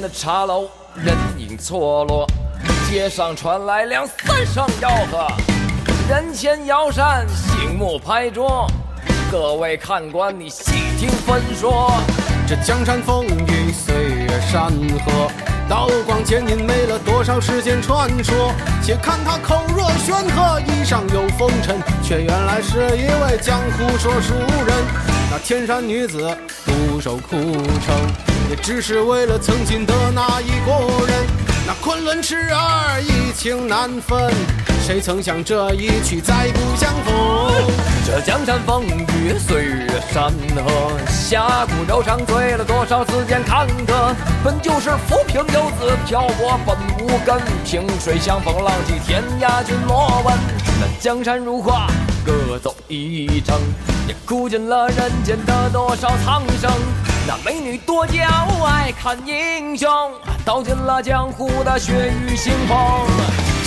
的茶楼人影错落，街上传来两三声吆喝，人前摇扇，醒目拍桌。各位看官，你细听分说。这江山风雨，岁月山河，刀光剑影，没了多少世间传说。且看他口若悬河，衣上有风尘，却原来是一位江湖说书人。那天山女子独守孤城。也只是为了曾经的那一个人，那昆仑痴儿，一情难分。谁曾想这一去再不相逢？这江山风雨，岁月山河，侠骨柔肠，醉了多少词间坎坷？本就是浮萍游子，漂泊本无根。萍水相逢，浪迹天涯，君莫问。那江山如画，各走一程，也苦尽了人间的多少苍生。那美女多娇，爱看英雄，道尽了江湖的血雨腥风。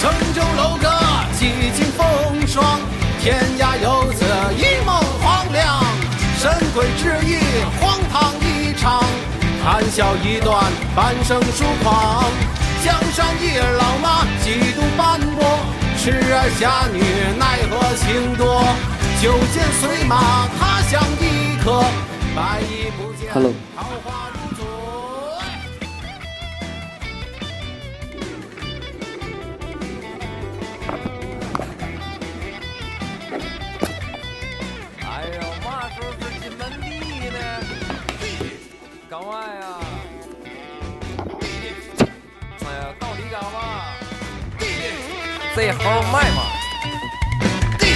城中楼阁几经风霜，天涯游子一梦黄粱。神鬼之意荒唐一场，谈笑一段半生疏狂。江山易老，马几度斑驳。痴儿侠女，奈何情多。酒剑随马，他乡异客。Hello。哎呦，嘛时候是进门一呢？弟弟，呀？哎呀，到底干吗？弟弟，这猴卖吗？弟弟，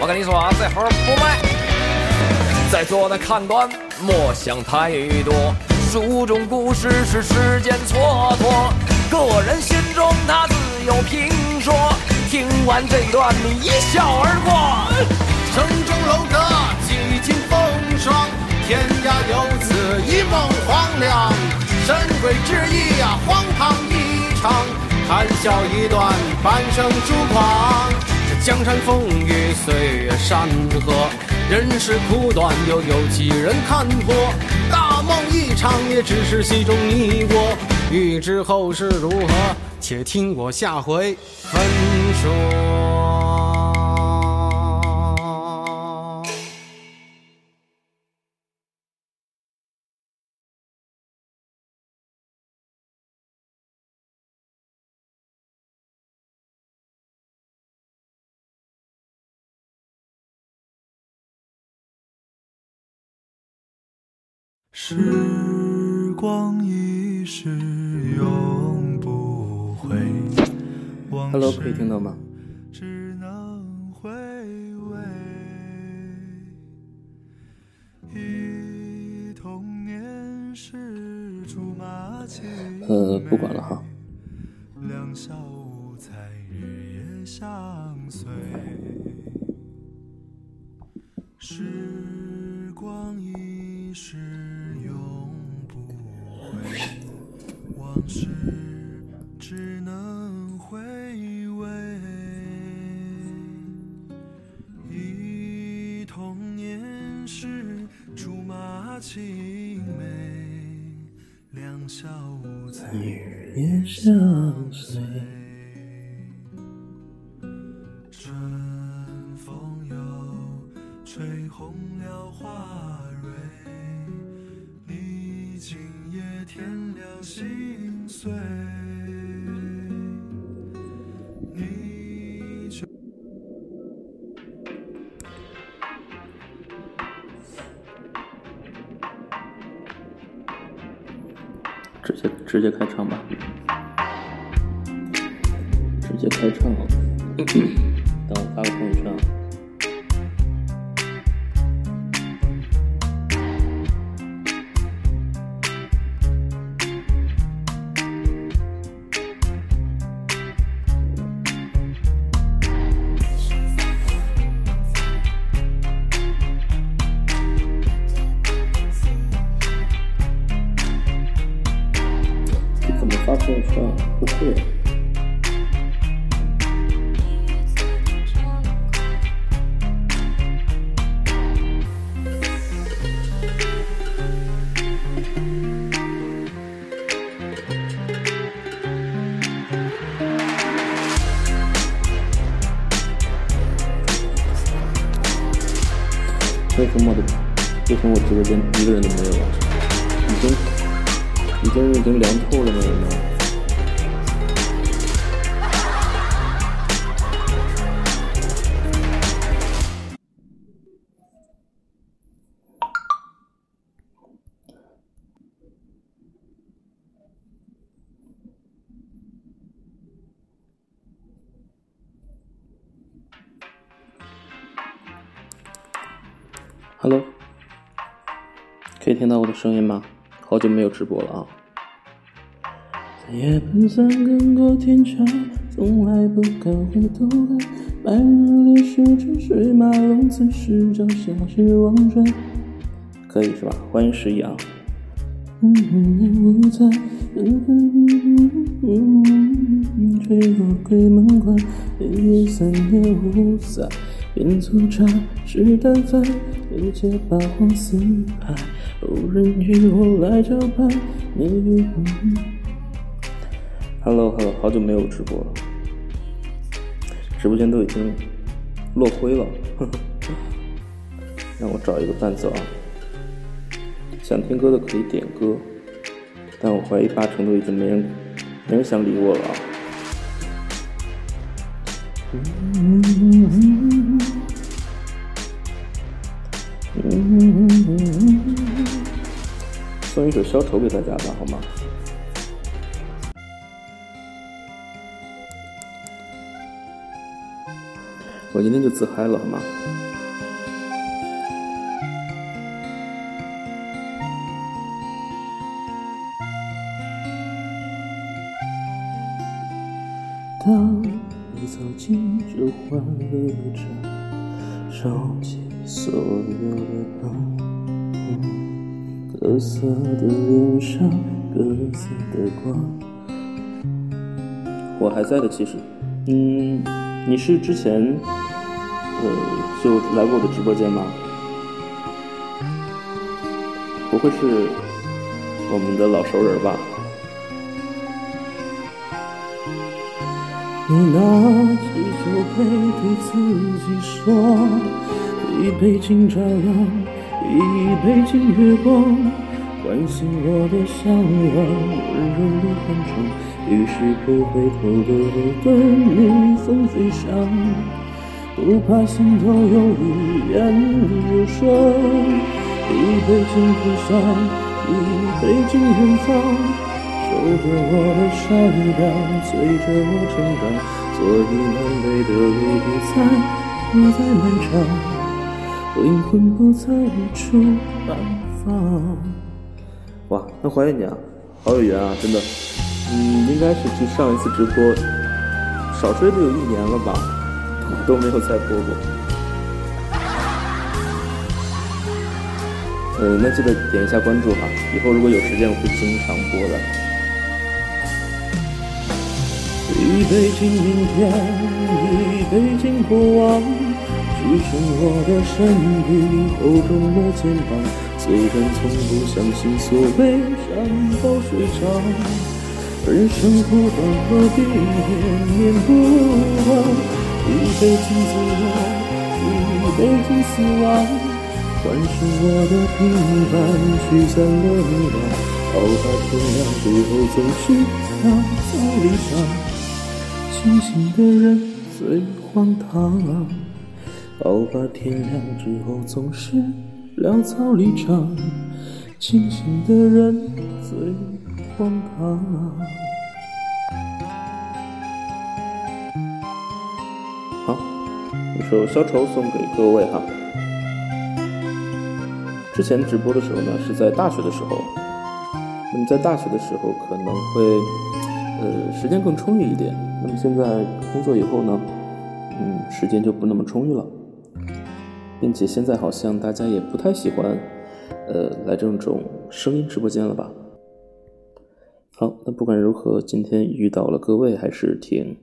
我跟你说啊，这猴不卖。在座的看官。莫想太多，书中故事是时间蹉跎，个人心中他自有评说。听完这段，你一笑而过。城中楼阁几经风霜，天涯游子一梦黄粱。神鬼之意啊，荒唐一场，谈笑一段，半生疏狂。这江山风雨，岁月山河。人生苦短，又有几人看破？大梦一场？也只是戏中你我。欲知后事如何，且听我下回分说。时光一逝永不回。Hello，可以听到吗？只能回味忆童年时竹马青呃，不管了哈。两小无猜，日夜相随。时光一逝。青梅，两小无猜，在日夜相随。直接开枪吧。可以听到我的声音吗？好久没有直播了啊！可以是吧？欢迎十一啊！有人与我来 Hello h 哈喽哈喽，好久没有直播了，直播间都已经落灰了，让我找一个伴奏啊，想听歌的可以点歌，但我怀疑八成都已经没人没人想理我了。嗯送一首消愁给大家吧，好吗？我今天就自嗨了，好吗？我还在的，其实，嗯，你是之前，呃，就来过我的直播间吗？不会是我们的老熟人吧？你拿起酒杯，对自己说：一杯敬朝阳，一杯敬月光，唤醒我的向往，温柔。于是不回头的我对你纷飞翔，不怕心头有雨烟如霜，一杯敬故乡，一杯敬远方，守着我的善良，随着我成长，所以南北的路不再不再漫长，灵魂不再无处安放。哇，那怀念你啊，好有缘啊，真的。你应该是距上一次直播，少说也得有一年了吧，都没有再播过。呃，那记得点一下关注哈，以后如果有时间，我会经常播的。一杯敬明天，一杯敬过往，举重我的身体，厚重的肩膀。虽然从不相信所谓山高水长。人生苦短何必念念不忘，一杯敬自由，一杯敬死亡，完成我的平凡，驱散迷忘。好吧，天亮之后总是潦草离场，清醒的人最荒唐。好吧，天亮之后总是潦草离场，清醒的人最。荒唐。好，一首消愁送给各位哈。之前直播的时候呢，是在大学的时候。那么在大学的时候可能会，呃，时间更充裕一点。那么现在工作以后呢，嗯，时间就不那么充裕了，并且现在好像大家也不太喜欢，呃，来这种声音直播间了吧。好，那不管如何，今天遇到了各位还是挺，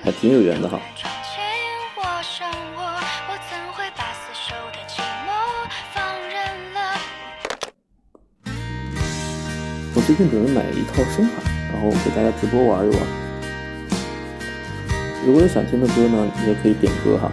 还挺有缘的哈。我最近准备买一套声卡，然后给大家直播玩一玩。如果有想听的歌呢，也可以点歌哈。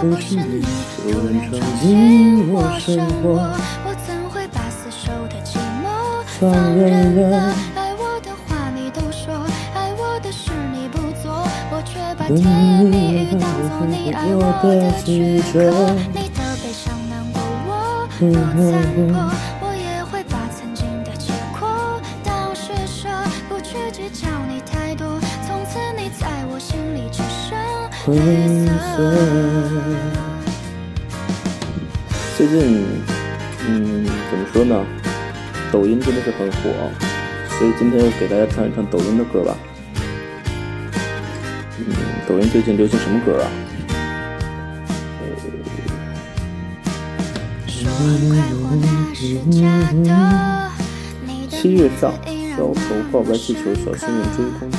不是你突然闯进我生活，我怎会把死守的寂寞放任了？爱我的话你都说，爱我的事你不做，我却把甜言蜜语当做你爱我的躯壳。你的悲伤难过我不参破。灰色。最近，嗯，怎么说呢？抖音真的是很火，所以今天我给大家唱一唱抖音的歌吧。嗯，抖音最近流行什么歌啊？七月上，小头抱白气球，小心眼，追光者。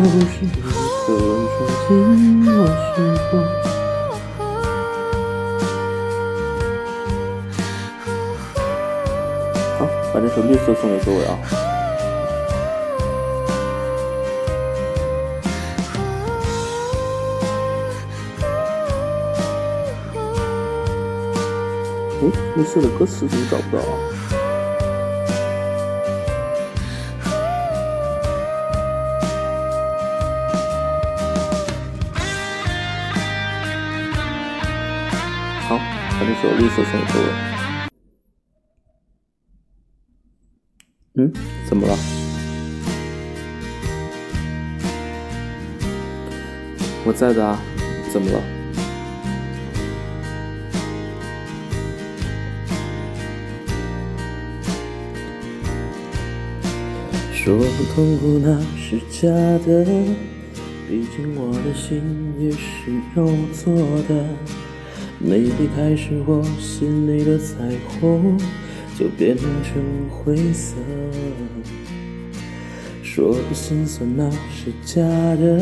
好，把这首绿色送给各位啊。哎，绿色的歌词怎么找不到？我立所分手嗯，怎么了？我在的啊，怎么了？说不痛苦那是假的，毕竟我的心也是肉做的。没离开时，我心里的彩虹就变成灰色。说心酸那是假的，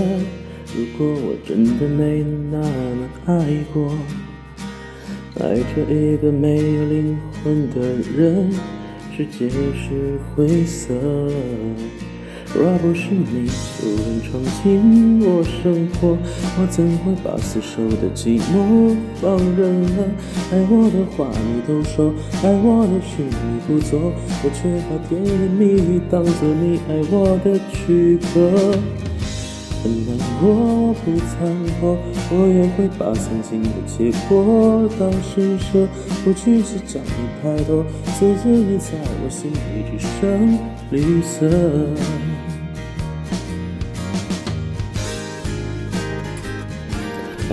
如果我真的没那么爱过，爱着一个没有灵魂的人，世界是灰色。若不是你突然闯进我生活，我怎会把死守的寂寞放任了？爱我的话你都说，爱我的事你不做，我却把甜言蜜语当做你爱我的躯壳。很难过，不参破，我也会把曾经的且过当施舍。不去计较你太多，从此你在我心里只剩绿色。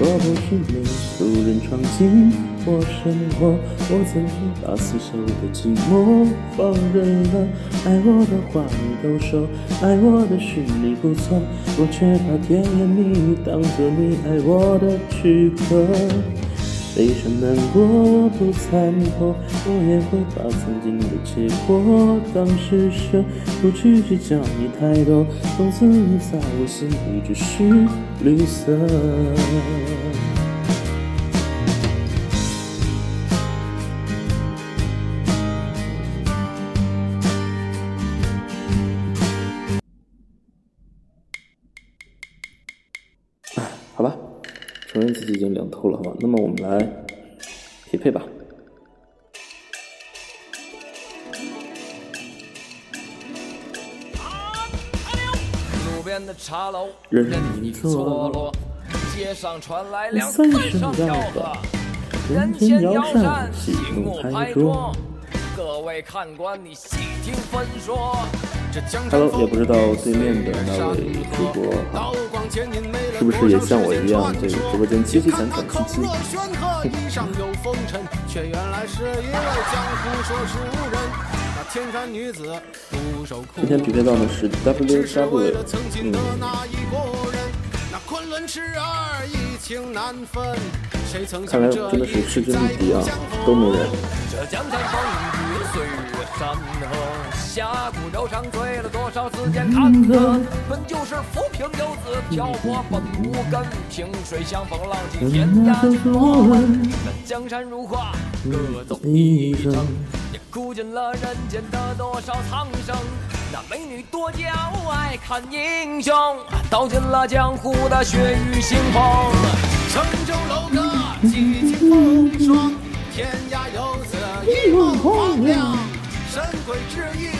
若不是你突然闯进我生活，我怎会把死守的寂寞放任了？爱我的话你都说，爱我的事你不做，我却把甜言蜜语当作你爱我的躯壳。悲伤难过我不参破，我也会把曾经的结果当施舍，不去计较你太多，从此你在我心里只是绿色。好了吧，那么我们来匹配吧。人传来两三生道友。Hello，也不知道对面的那位主播好。是不是也像我一样，这个直播间凄凄惨惨戚戚？今天匹配到的是 W W 的，嗯。看来真的是势均力敌啊，都没人。峡谷柔肠，醉了多少次？间坎坷，本就是浮萍游子，漂泊本无根。萍水相逢，浪迹天涯的莫问。那江山如画，歌颂一生，也苦尽了人间的多少苍生。那美女多娇，爱看英雄，道尽了江湖的血雨腥风。城中楼阁，几经风霜。天涯游子一梦黄粱。神鬼之意。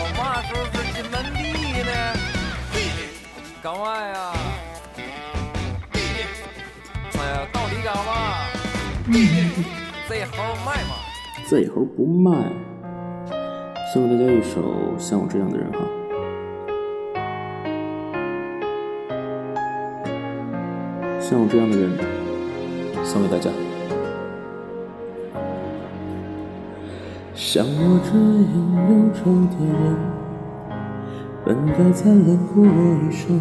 干嘛呀？哎呀，到底干嘛？这猴卖吗？这猴不卖。送给大家一首《像我这样的人》哈。像我这样的人，送给大家。像我这样忧愁的人。本该灿烂过一生，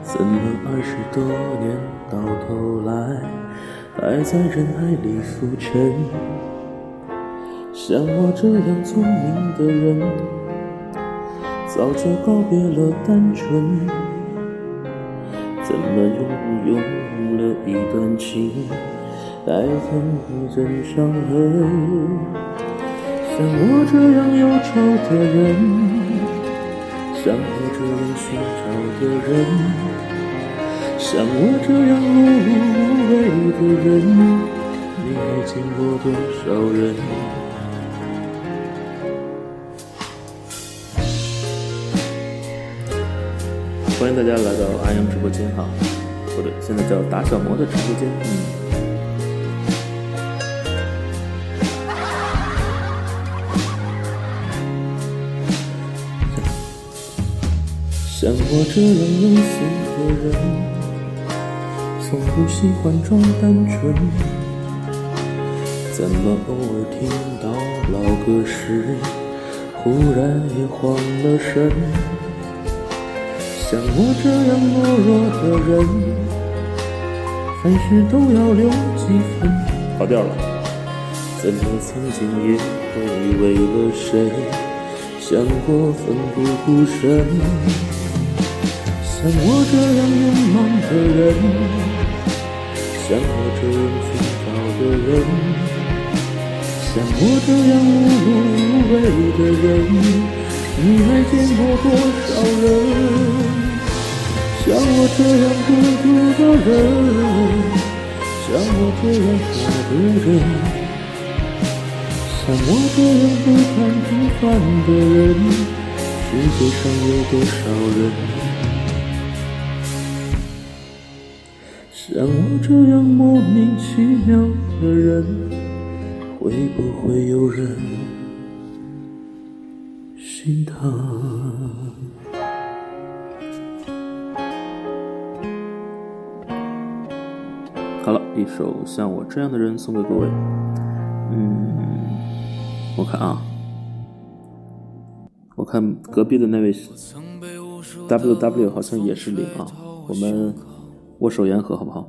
怎么二十多年到头来还在人海里浮沉？像我这样聪明的人，早就告别了单纯，怎么又用了一段情，换恨成伤痕？像我这样忧愁的人。像我这样寻找的人，像我这样碌碌无为的人，你还见过多少人？欢迎大家来到安阳直播间哈，不对，现在叫打小魔的直播间，嗯。像我这样用心的人，从不喜欢装单纯。怎么偶尔听到老歌时，忽然也慌了神？像我这样懦弱的人，凡事都要留几分。跑调了。怎么曾经也会为了谁，想过奋不顾身？像我这样慵懒的人，像我这样勤劳的人，像我这样碌碌无为的人，你还见过多少人？像我这样孤独的人，像我这样傻的人，像我这样不堪平凡的人，世界上有多少人？这样莫名其妙的人，会不会有人心疼？好了一首像我这样的人送给各位。嗯，我看啊，我看隔壁的那位 W W 好像也是零啊，我们握手言和好不好？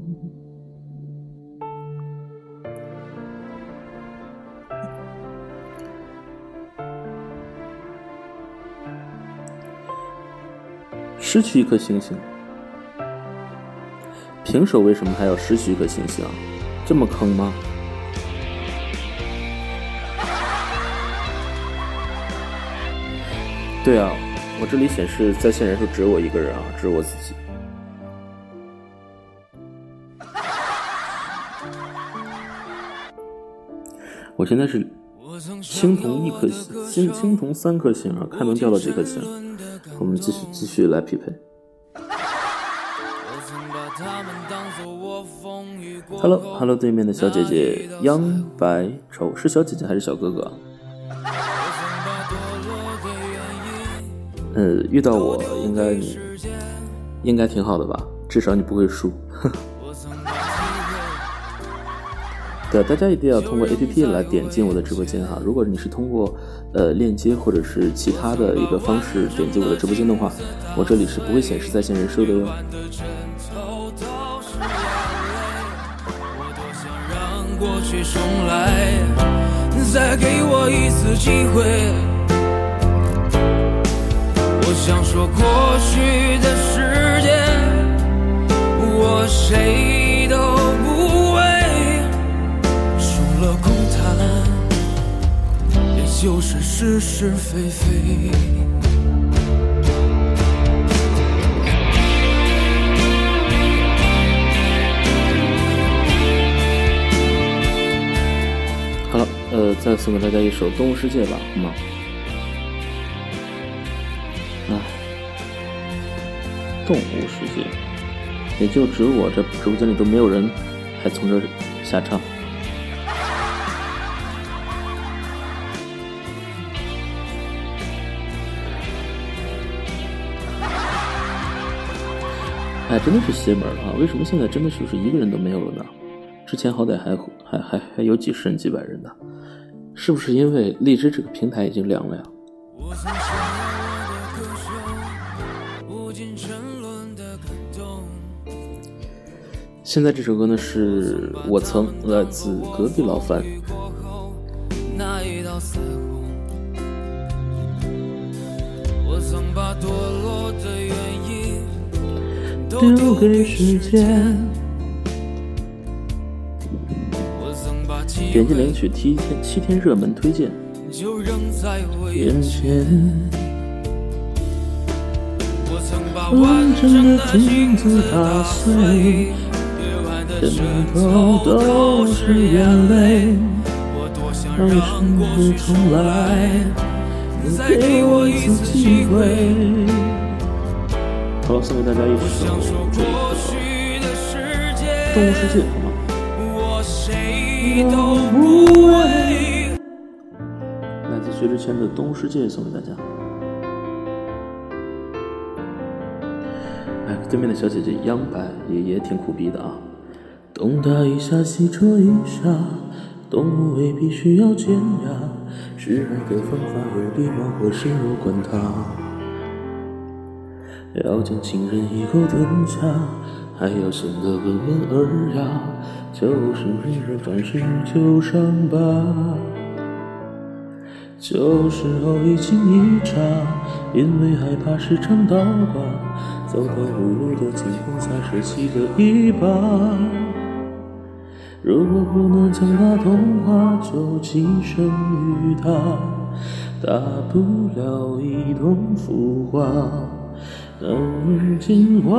失去一颗星星，平手为什么还要失去一颗星星？这么坑吗？对啊，我这里显示在线人数只有我一个人啊，只有我自己。我现在是青铜一颗星，青青铜三颗星啊，看能掉到几颗星。我们继续继续来匹配。Hello Hello，对面的小姐姐，央白愁是小姐姐还是小哥哥？呃，遇到我应该应该挺好的吧，至少你不会输。对，大家一定要通过 A P P 来点进我的直播间哈。如果你是通过，呃，链接或者是其他的一个方式点击我的直播间的话，我这里是不会显示在线人数的哟。我我想说，过去的时间，谁？就是是是非非。好了，呃，再送给大家一首《动物世界》吧，好吗？啊，动物世界》也就只有我这直播间里都没有人还从这瞎唱。哎，真的是邪门了啊！为什么现在真的是是一个人都没有了呢？之前好歹还还还还有几十人、几百人的，是不是因为荔枝这个平台已经凉了呀？现在这首歌呢，是我曾来自隔壁老樊。给时间。点击领取提前七天热门推荐。就扔在我眼前，我曾把完整的镜子打碎，枕头都是眼泪，我多想让时光重来，再给我一次机会。好了，送给大家一首这个《动物世界》，好吗？来自薛之谦的《动物世界》送给大家。哎，对面的小姐姐央白也也挺苦逼的啊。要将情人一口吞下，还要显得温文尔雅，就是没人翻身就伤疤。旧时候一惊一乍，因为害怕时常倒挂，走投无路的情况才舍弃了一把。如果不能将他同化，就寄生于他，大不了一同腐化。曾经花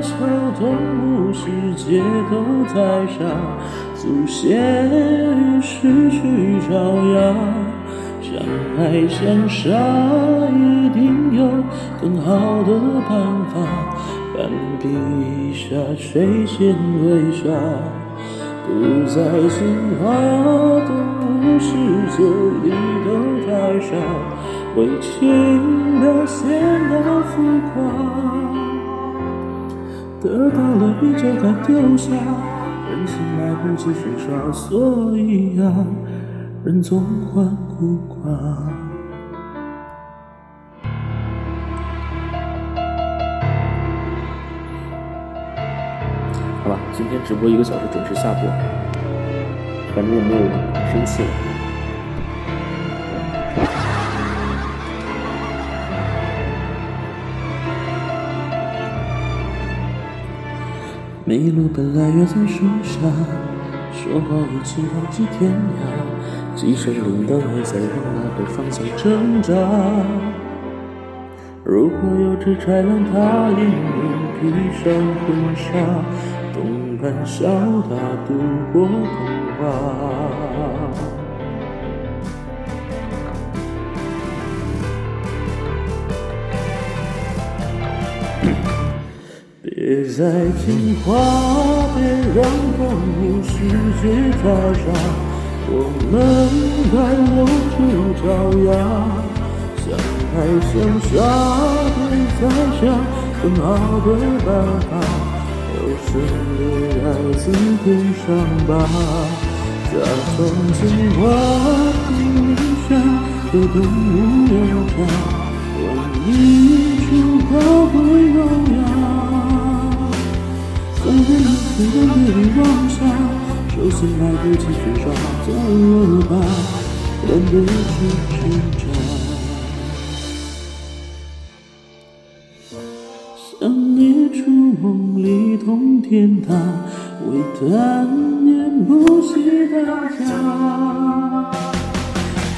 桥都木，世界都在傻，祖先与失去朝呀，相爱相杀，一定有更好的办法。半壁下谁先跪下？不再进化，动物世界里都太傻。挥去的显得浮夸，得到了你就该丢下，人心来不及粉刷，所以啊，人总患孤寡。好吧，今天直播一个小时，准时下播，反正也没有生气。那一路本来约在树下，说好一起浪迹天涯，寄生林的还在往哪个方向挣扎？如果有只豺狼，它一定披上婚纱，东奔笑他度过童话。别再进化，别让光明世界价值。我们该路就爪呀，相爱相杀，别再想更好的办法，有胜力让自弹上疤，假装进化，拼命想，都等有法，我一种高不优雅。面对一次次的妄想，就算来不及追上，算了吧，忍不住挣扎。想你出梦里通天塔，为贪念不惜代价。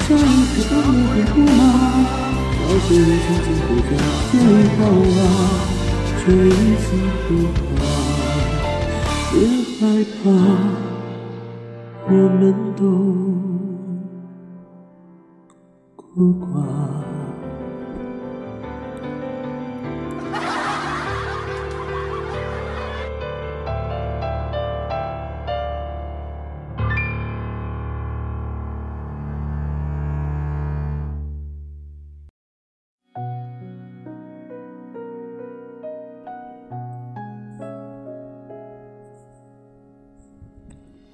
这一次，我很哭吗？告诉月曾经回家，最好啊，这一次不怕。别害怕，我们都孤寡。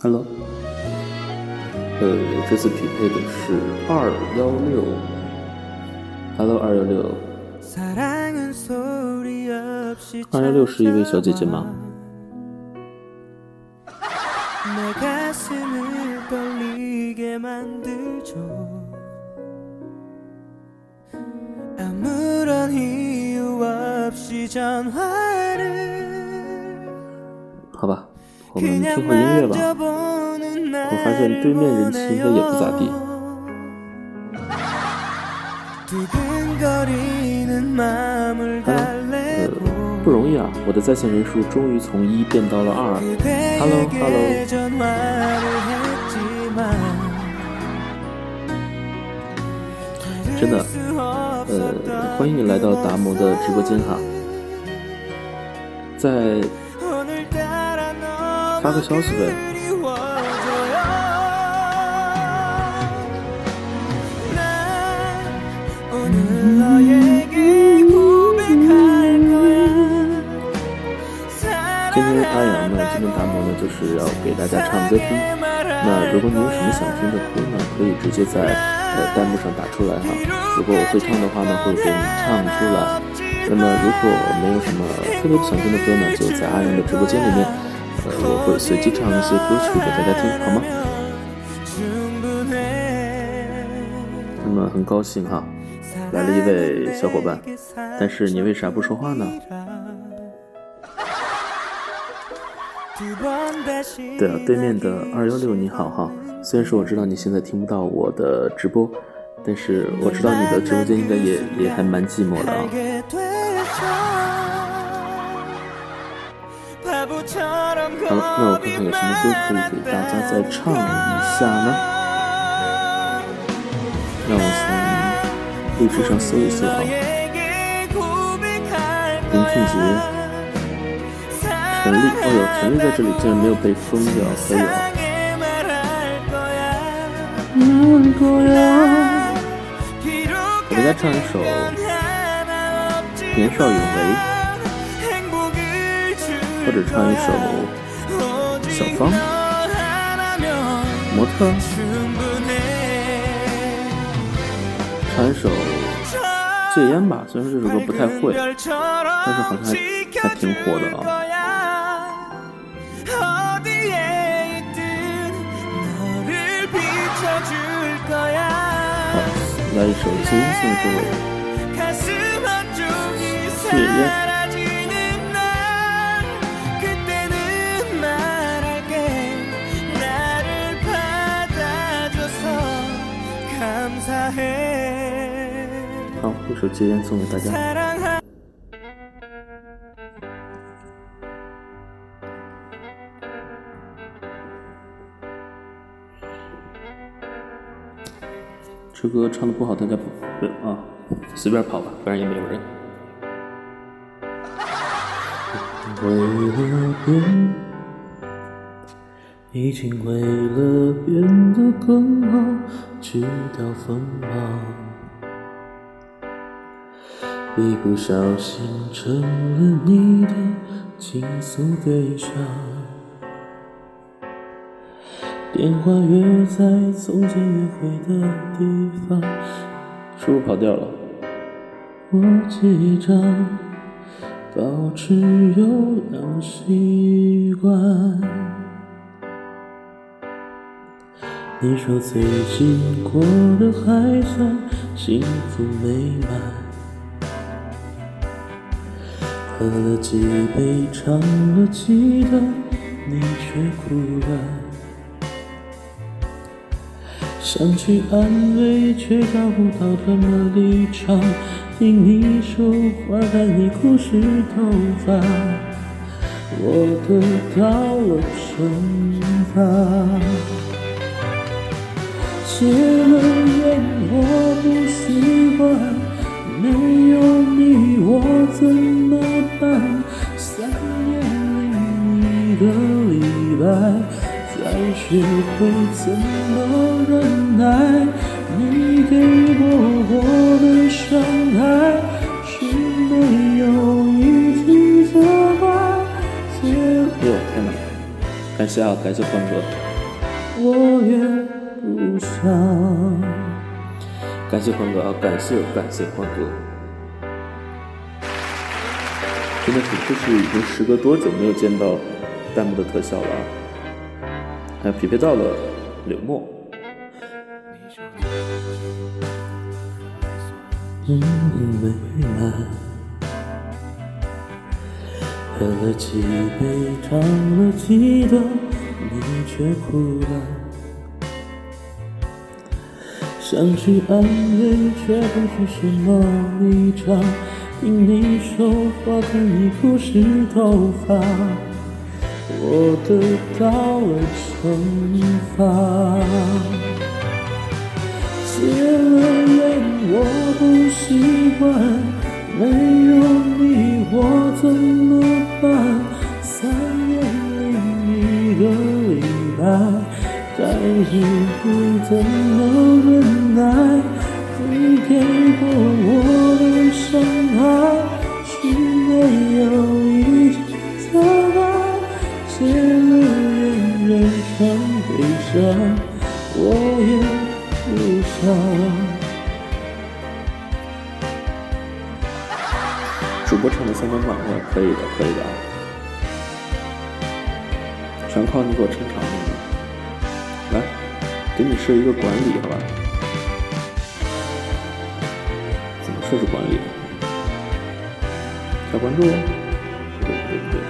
Hello，呃，这次匹配的是二幺六。Hello，二幺六，二幺六是一位小姐姐吗？我们听会音乐吧。我发现对面人气应该也不咋地。哈喽，呃，不容易啊！我的在线人数终于从一变到了二。哈喽，哈喽。真的，呃，欢迎你来到达摩的直播间哈，在。发个消息呗。今天阿阳呢？今天达摩呢？就是要给大家唱歌听。那如果你有什么想听的歌呢，可以直接在呃弹幕上打出来哈。如果我会唱的话呢，会给你唱出来。那么如果没有什么特别不想听的歌呢，就在阿阳的直播间里面。呃，我会随机唱一些歌曲给大家听，好吗？那么很高兴哈，来了一位小伙伴，但是你为啥不说话呢？对啊，对面的二幺六你好哈，虽然说我知道你现在听不到我的直播，但是我知道你的直播间应该也也还蛮寂寞的啊。好，那我看看有什么歌可以给大家再唱一下呢？让我从备知上搜一搜啊。林俊杰、陈粒哦呦，陈粒在这里竟然没有被封掉，以啊。我给大家唱一首《年少有为》。或者唱一首小芳，模特，唱一首戒烟吧。虽然这首歌不太会，但是好像还挺火的啊。好，来一首《金秀贤》的戒烟。好，一首《戒烟》送给大家。这歌唱的不好，大家跑啊，随便跑吧，反正也没有人。已经为了变得更好，去掉锋芒。一不小心成了你的倾诉对象，电话约在从前约会的地方，是不是跑掉了？我记着，保持有氧习惯。你说最近过得还算幸福美满，喝了几杯唱了几段，你却哭了。想去安慰，却找不到怎么立场。听你说话，看你哭湿头发，我得到了惩罚。戒了烟我不喜欢，没有你我怎么办三年零一个礼拜再学会怎么忍耐你给过我的伤害是没有一句责怪戒了烟改下改下风格我也感谢欢哥啊！感谢感谢欢哥！真的很出是已经时隔多久没有见到弹幕的特效了啊！还匹配到了柳默。因为爱，喝了几杯，唱了几段，你却哭了。想去安慰，却不知什么立场。听你说话，看你哭湿头发，我得到了惩罚。戒了烟，我不习惯，没有你我怎么办？三年零一个礼拜，在异国怎么忍？来，你给过我的伤害，是没有一起走吧。谁宁愿人生悲伤，我也不想。主播唱的相当棒，我可以的，可以的。全靠你给我撑场面，来，给你设一个管理，好吧？设置管理，加关注哦！对对对，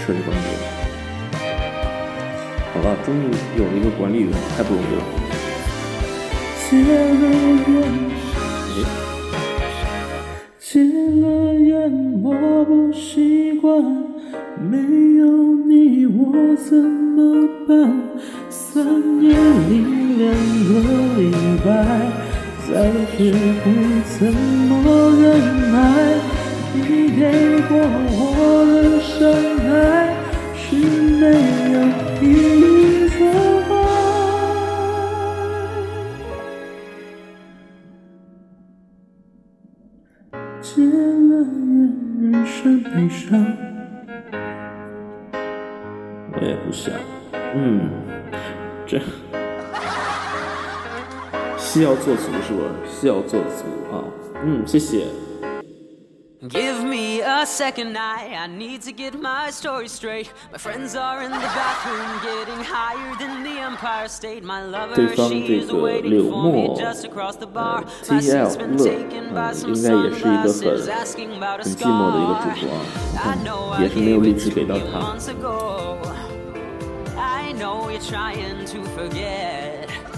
设置关注。好吧，终于有了一个管理员，太不容易了。哎。戒了烟，我不习惯，没有你我怎么办？三年零两个礼拜。再学会怎么忍耐，你给过我的伤害是没有一个坏。戒了烟，人生悲伤。我也不想，嗯，这。需要做足是不是？需要做足啊！嗯，谢谢。对方这个柳默，TL 乐，应该也是一个很很寂寞的一个主播啊，也是没有力气给到他。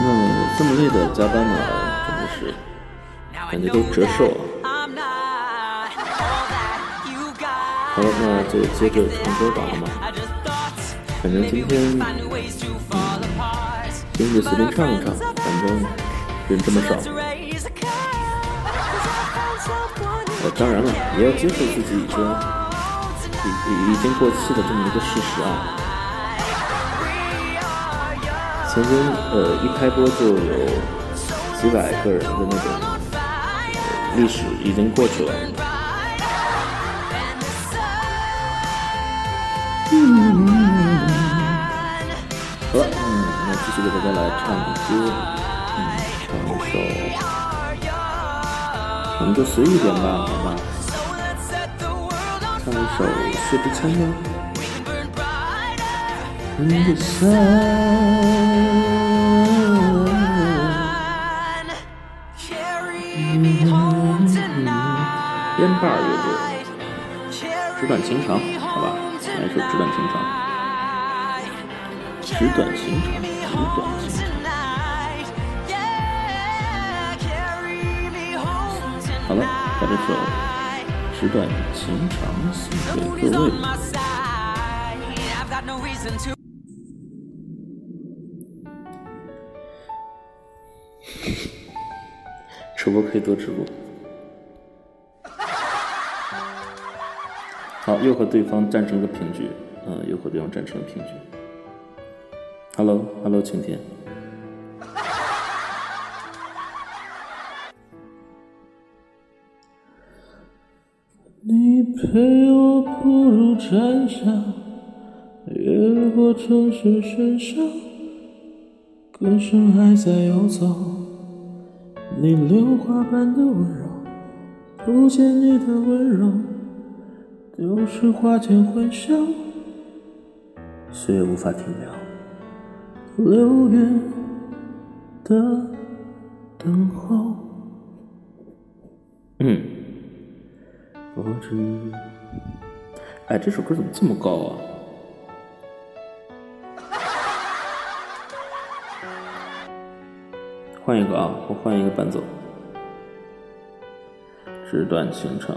那这么累的加班呢，真的是感觉都折寿了。好了那就接着唱歌吧，了吗？反正今天，嗯，今随便唱一唱，反正人这么少。呃，当然了，也要接受自己的已经过气的这么一个事实啊。曾经，呃，一开播就有几百个人的那种呃、历史，已经过去了。好了，嗯，那继续给大家来唱歌，唱一首，我们就随意点吧，好吧？唱一首《薛之谦》吗？旭日短情长，好吧，来首《纸短情长》。纸短情长，纸短情长。好了，把这首《纸短情长》送给各位。直播可以多直播。又和对方战成了平局。嗯，又和对方战成了平局。hello hello，晴天。你陪我步入蝉夏，越过城市喧嚣，歌声还在游走。你榴花般的温柔，不见你的温柔。流水花间欢笑，岁月无法停留。流云嗯，我知。哎，这首歌怎么这么高啊？换一个啊，我换一个伴奏。纸短情长。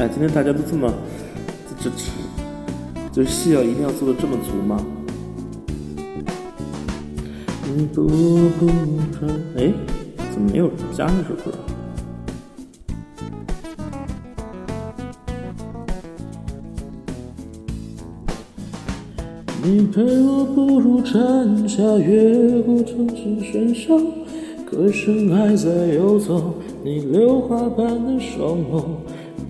哎，今天大家都这么支持，就是戏要一定要做的这么足吗？嗯，哎，怎么没有人加那首歌？你陪我步入蝉夏，越过城市喧嚣，歌声还在游走，你榴花般的双眸。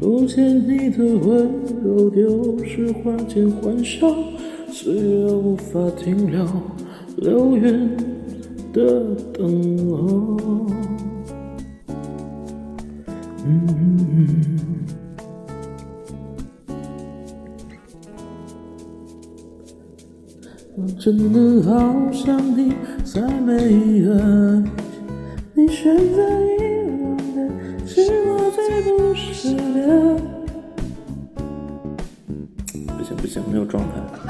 不见你的温柔，丢失花间欢笑，岁月无法停留，流云的等候。我真的好想你，在每一个你选择遗忘的，是我最不。不行不行，没有状态了。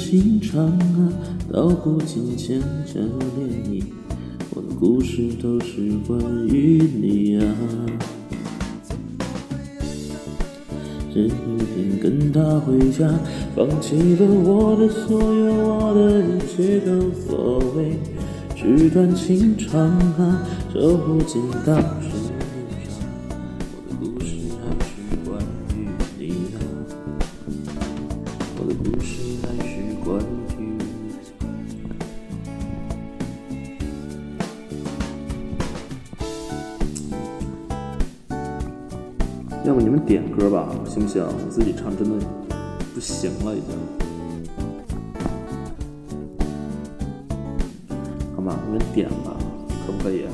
情长啊，道不尽牵着涟我的故事都是关于你啊。这一天跟他回家，放弃了我的所有，我的一切都所谓，纸短情长啊，说不尽。东西啊，我自己唱真的不行了，已经。好吗？我点吧，可不可以？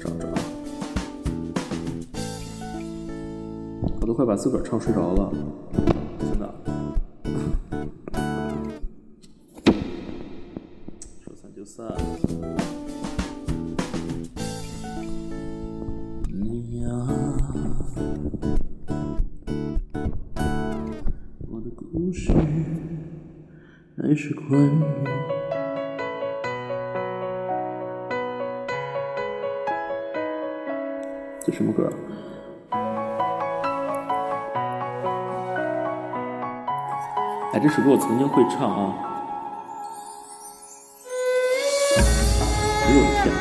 找找。我都快把自个儿唱睡着了，真的。说 散就散。这首歌我曾经会唱啊！我的天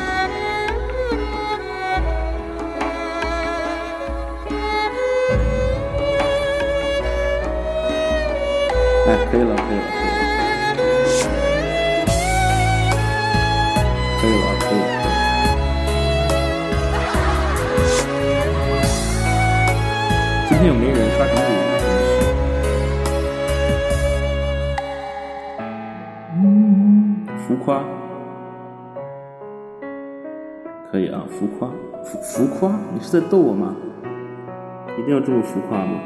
哎，可以了，可以了。你是在逗我吗？一定要这么浮夸吗？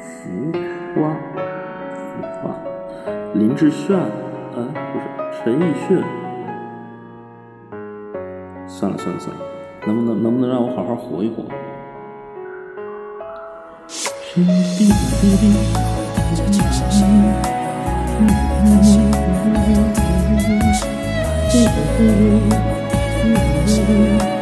浮夸，浮夸。林志炫，啊，不是陈奕迅。算了算了算了，能不能能不能让我好好活一活？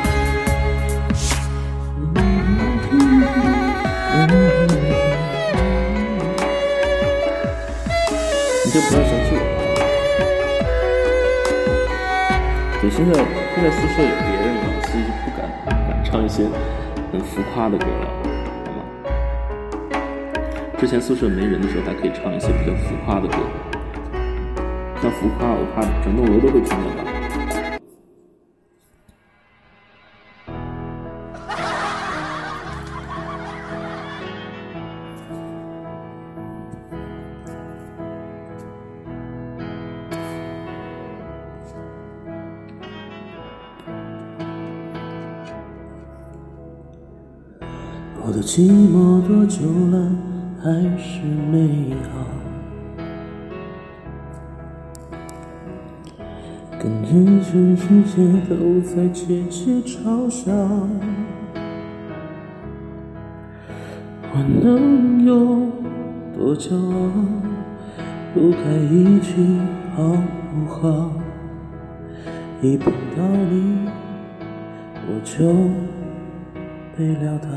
就不要嫌弃我对，现在现在宿舍有别人了，所以就不敢敢唱一些很浮夸的歌了，好吗？之前宿舍没人的时候还可以唱一些比较浮夸的歌，像浮夸，我怕整栋楼都会听见吧。寂寞多久了？还是美好？感觉全世界都在窃窃嘲笑。我能有多骄傲？不该一句好不好？一碰到你，我就被撂倒。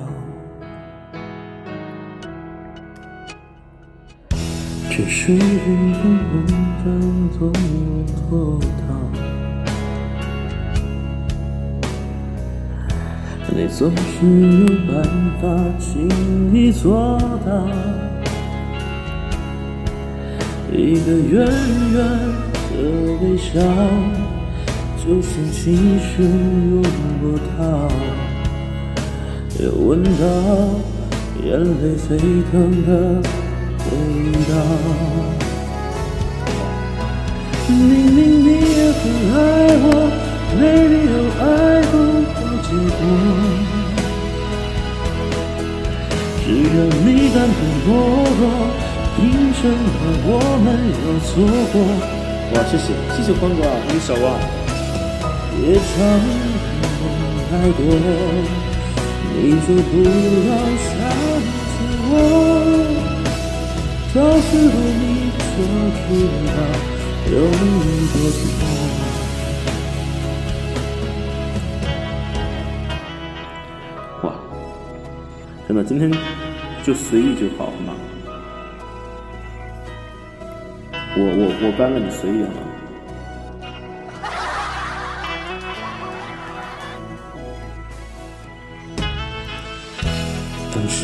谁的勇中总能躲到？你总是有办法轻易做到。一个远远的微笑，就算起汹涌波涛。也闻到眼泪沸腾的。等到。明明你也很爱我，没理由爱不到结果。只要你敢不懦弱，凭什么我们要错过？哇，谢谢谢谢欢哥啊，你手啊。别藏太多，你就不要想起我。哇，真的，今天就随意就好嘛。我我我搬了，你随意啊。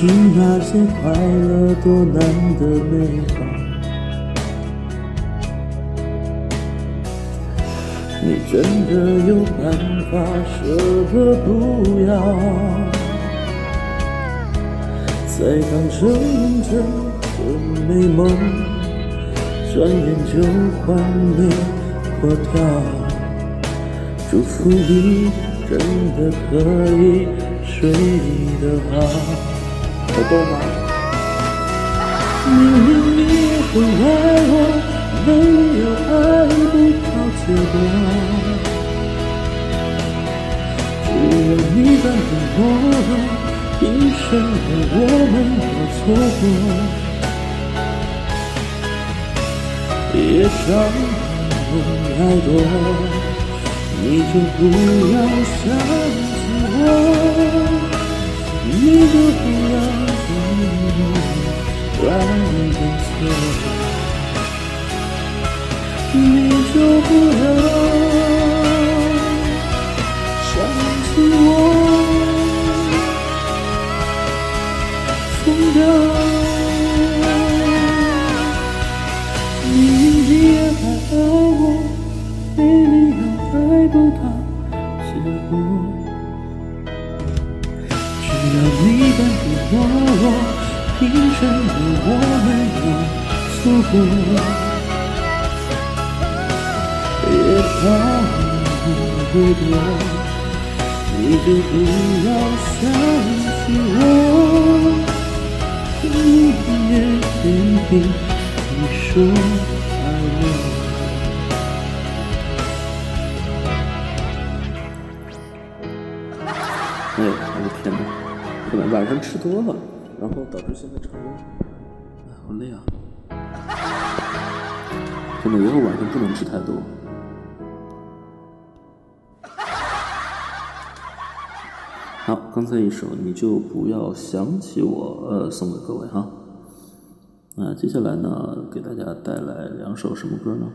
是那些快乐多难得美好，你真的有办法舍得不要？在刚成真的美梦，转眼就幻灭破掉。祝福你真的可以睡得好。明明你很爱我，没有爱不到结果。只有你在等我，凭什么我们要错过？别想梦太多，你就不要想起我，你就不要。rising slow. 你就不要。刚才一首你就不要想起我，呃，送给各位哈。那接下来呢，给大家带来两首什么歌呢？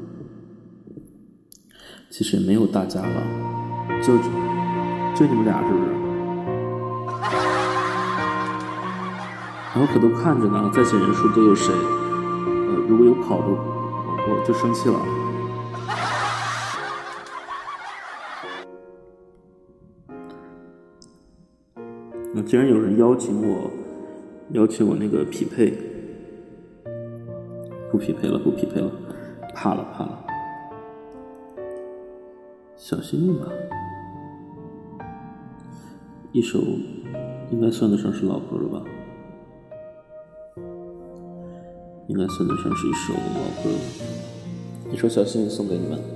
其实也没有大家了，就就你们俩是不是？然后可都看着呢，在线人数都有谁？呃，如果有跑的，我就生气了。既然有人邀请我，邀请我那个匹配，不匹配了，不匹配了，怕了怕了，小心运吧，一首应该算得上是老歌了吧，应该算得上是一首老歌了，一首小心运送给你们。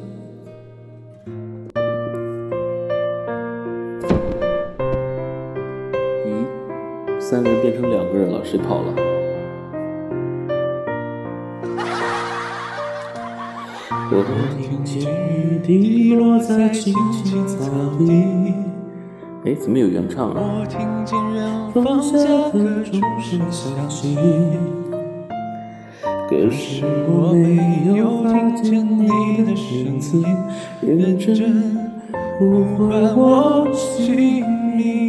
三人变成两个人了，谁跑了？我听见雨滴落在青青草地。哎，怎么有原唱啊？下钟声响起，可是我没有听见你的声音，认真呼唤我姓名。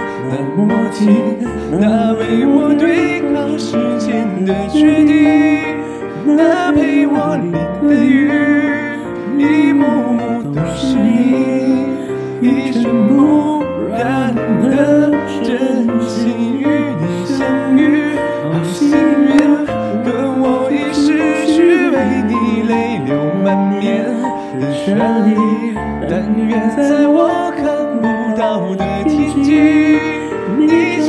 那默契，那为我对抗时间的决定，那陪我淋的雨，一幕幕都是你。一尘不染的真心，与你相遇，好幸运。可我已失去为你泪流满面的权利。但愿在我看不到的天际。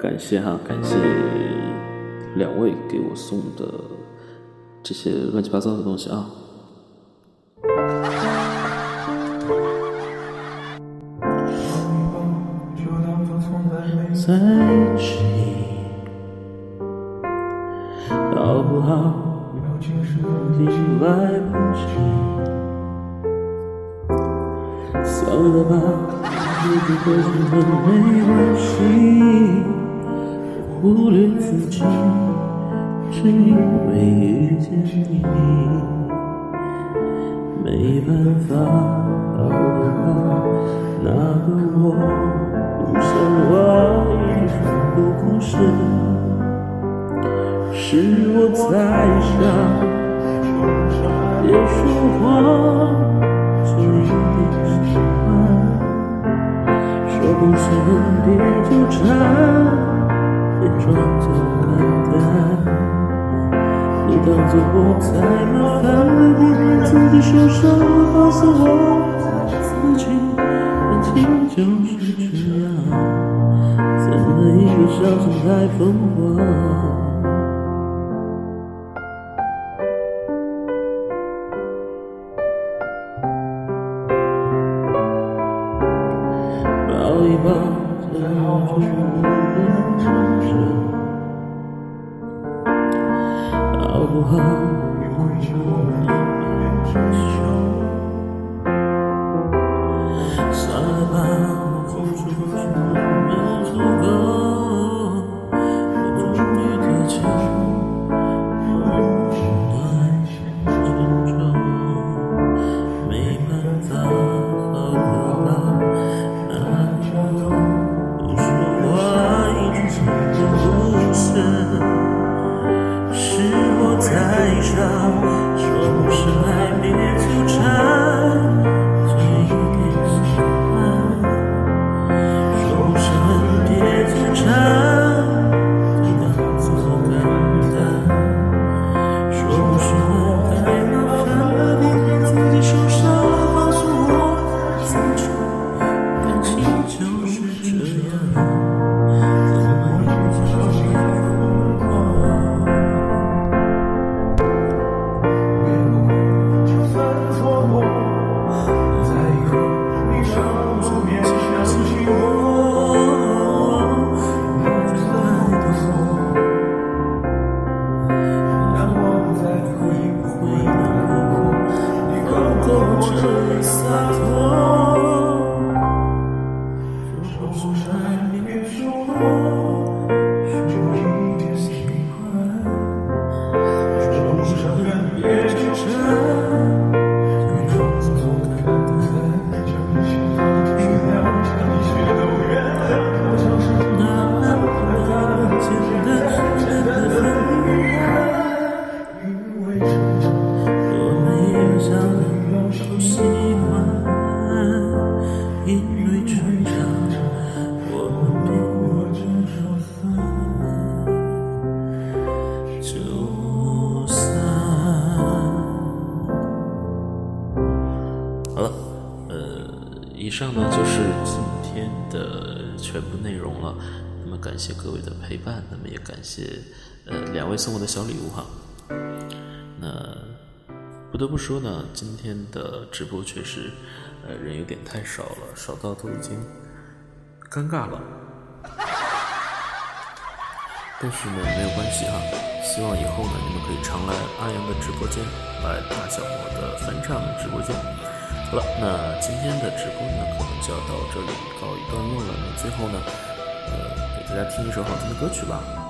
感谢哈，感谢两位给我送的这些乱七八糟的东西啊。要盛太疯狂。人生。谢，呃，两位送我的小礼物哈。那不得不说呢，今天的直播确实，呃，人有点太少了，少到都已经尴尬了。但是呢，没有关系哈。希望以后呢，你们可以常来阿阳的直播间，来大小我的翻唱直播间。好了，那今天的直播呢，可能就要到这里告一段落了。那最后呢，呃，给大家听一首好听的歌曲吧。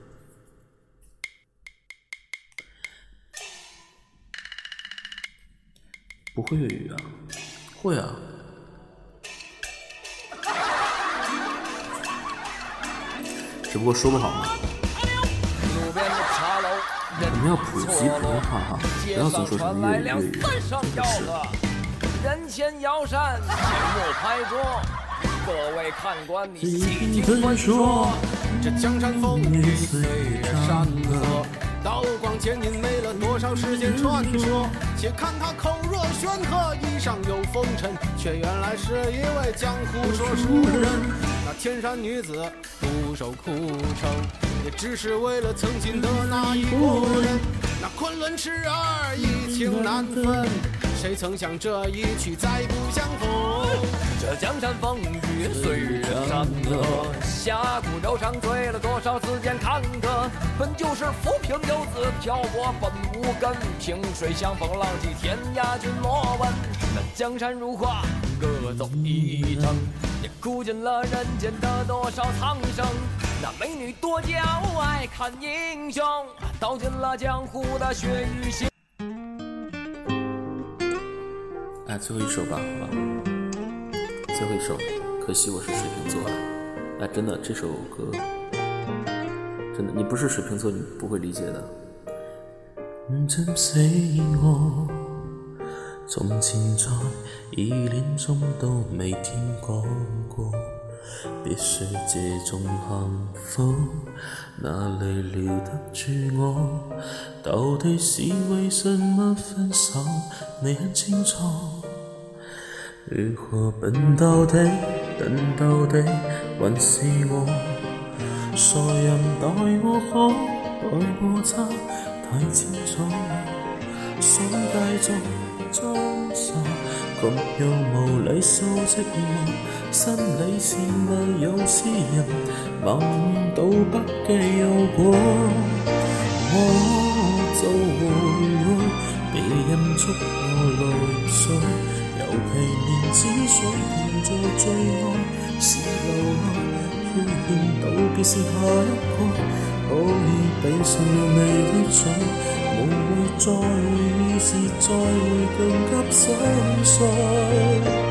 不会粤语啊，会啊，只不过说不好。我们要普及普通话，哈，不要总说什么粤语，人前摇扇，切莫拍桌。各位看官，你细听我说。这江山风雨，岁山河。刀光剑影，没了多少世间传说。且看他口若悬河，衣上有风尘，却原来是一位江湖说书人。那天山女子独守孤城，也只是为了曾经的那一个人。那昆仑痴儿，一情难分。谁曾想这一曲再不相逢？这江山风雨岁月山河，侠骨柔肠醉了多少次间坎坷？本就是浮萍游子，漂泊本无根，萍水相逢浪迹天涯君莫问。那江山如画，各走一程，也苦尽了人间的多少苍生。那美女多娇爱看英雄，道尽了江湖的血雨腥。最后一首吧，好吧，最后一首。可惜我是水瓶座啊！哎，真的这首歌，真的，你不是水瓶座，你不会理解的。从中都没听过别说这种幸福，哪里留得住我？到底是为什么分手？你很清楚。如何笨到底？笨到底还是我？傻人待我好，待我差，太清楚。想继续装傻，却又无理数寂寞。心里是万有诗人，盲到不计后果。我做恶，别因触我泪水。尤其面只想留在最爱，是流下，偏偏道别是下一课。可以闭上你的嘴。无会再遇是再会更加心碎。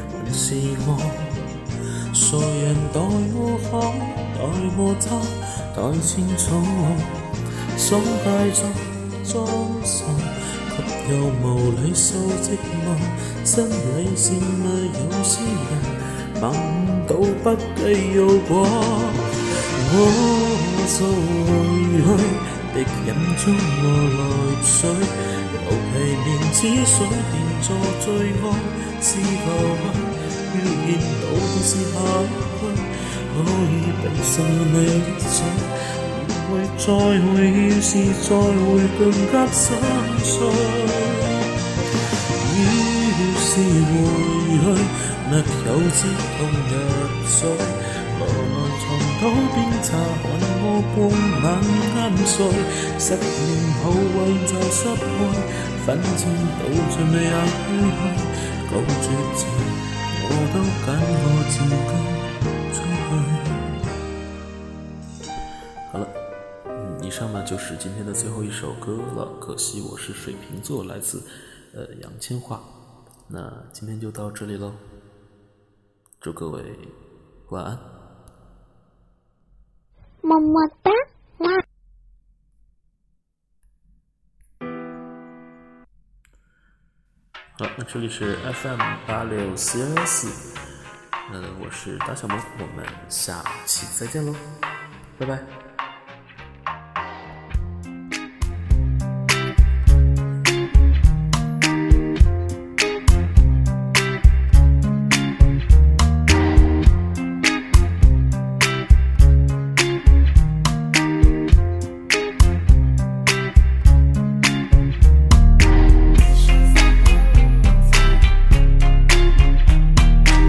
是我，谁人待我好，待我差，待清楚，想太重，装傻，却又无理受折磨。心里是密有知人，问到不计后果。我回去，滴人足我泪水，尤皮面只水瓶做最爱，是何？若然路是下坡，可以闭上你的嘴，不会再会。要是再会，更加心碎。要是回去，没有止痛药水，无奈床头冰茶看我半晚难睡。十年好运就失去，反正到最尾也虚耗，讲绝情。都我好了，以上呢就是今天的最后一首歌了。可惜我是水瓶座，来自呃杨千嬅。那今天就到这里喽，祝各位晚安，么么哒。好，那这里是 FM 八六四幺幺四，嗯，我是大小萌，我们下期再见喽，拜拜。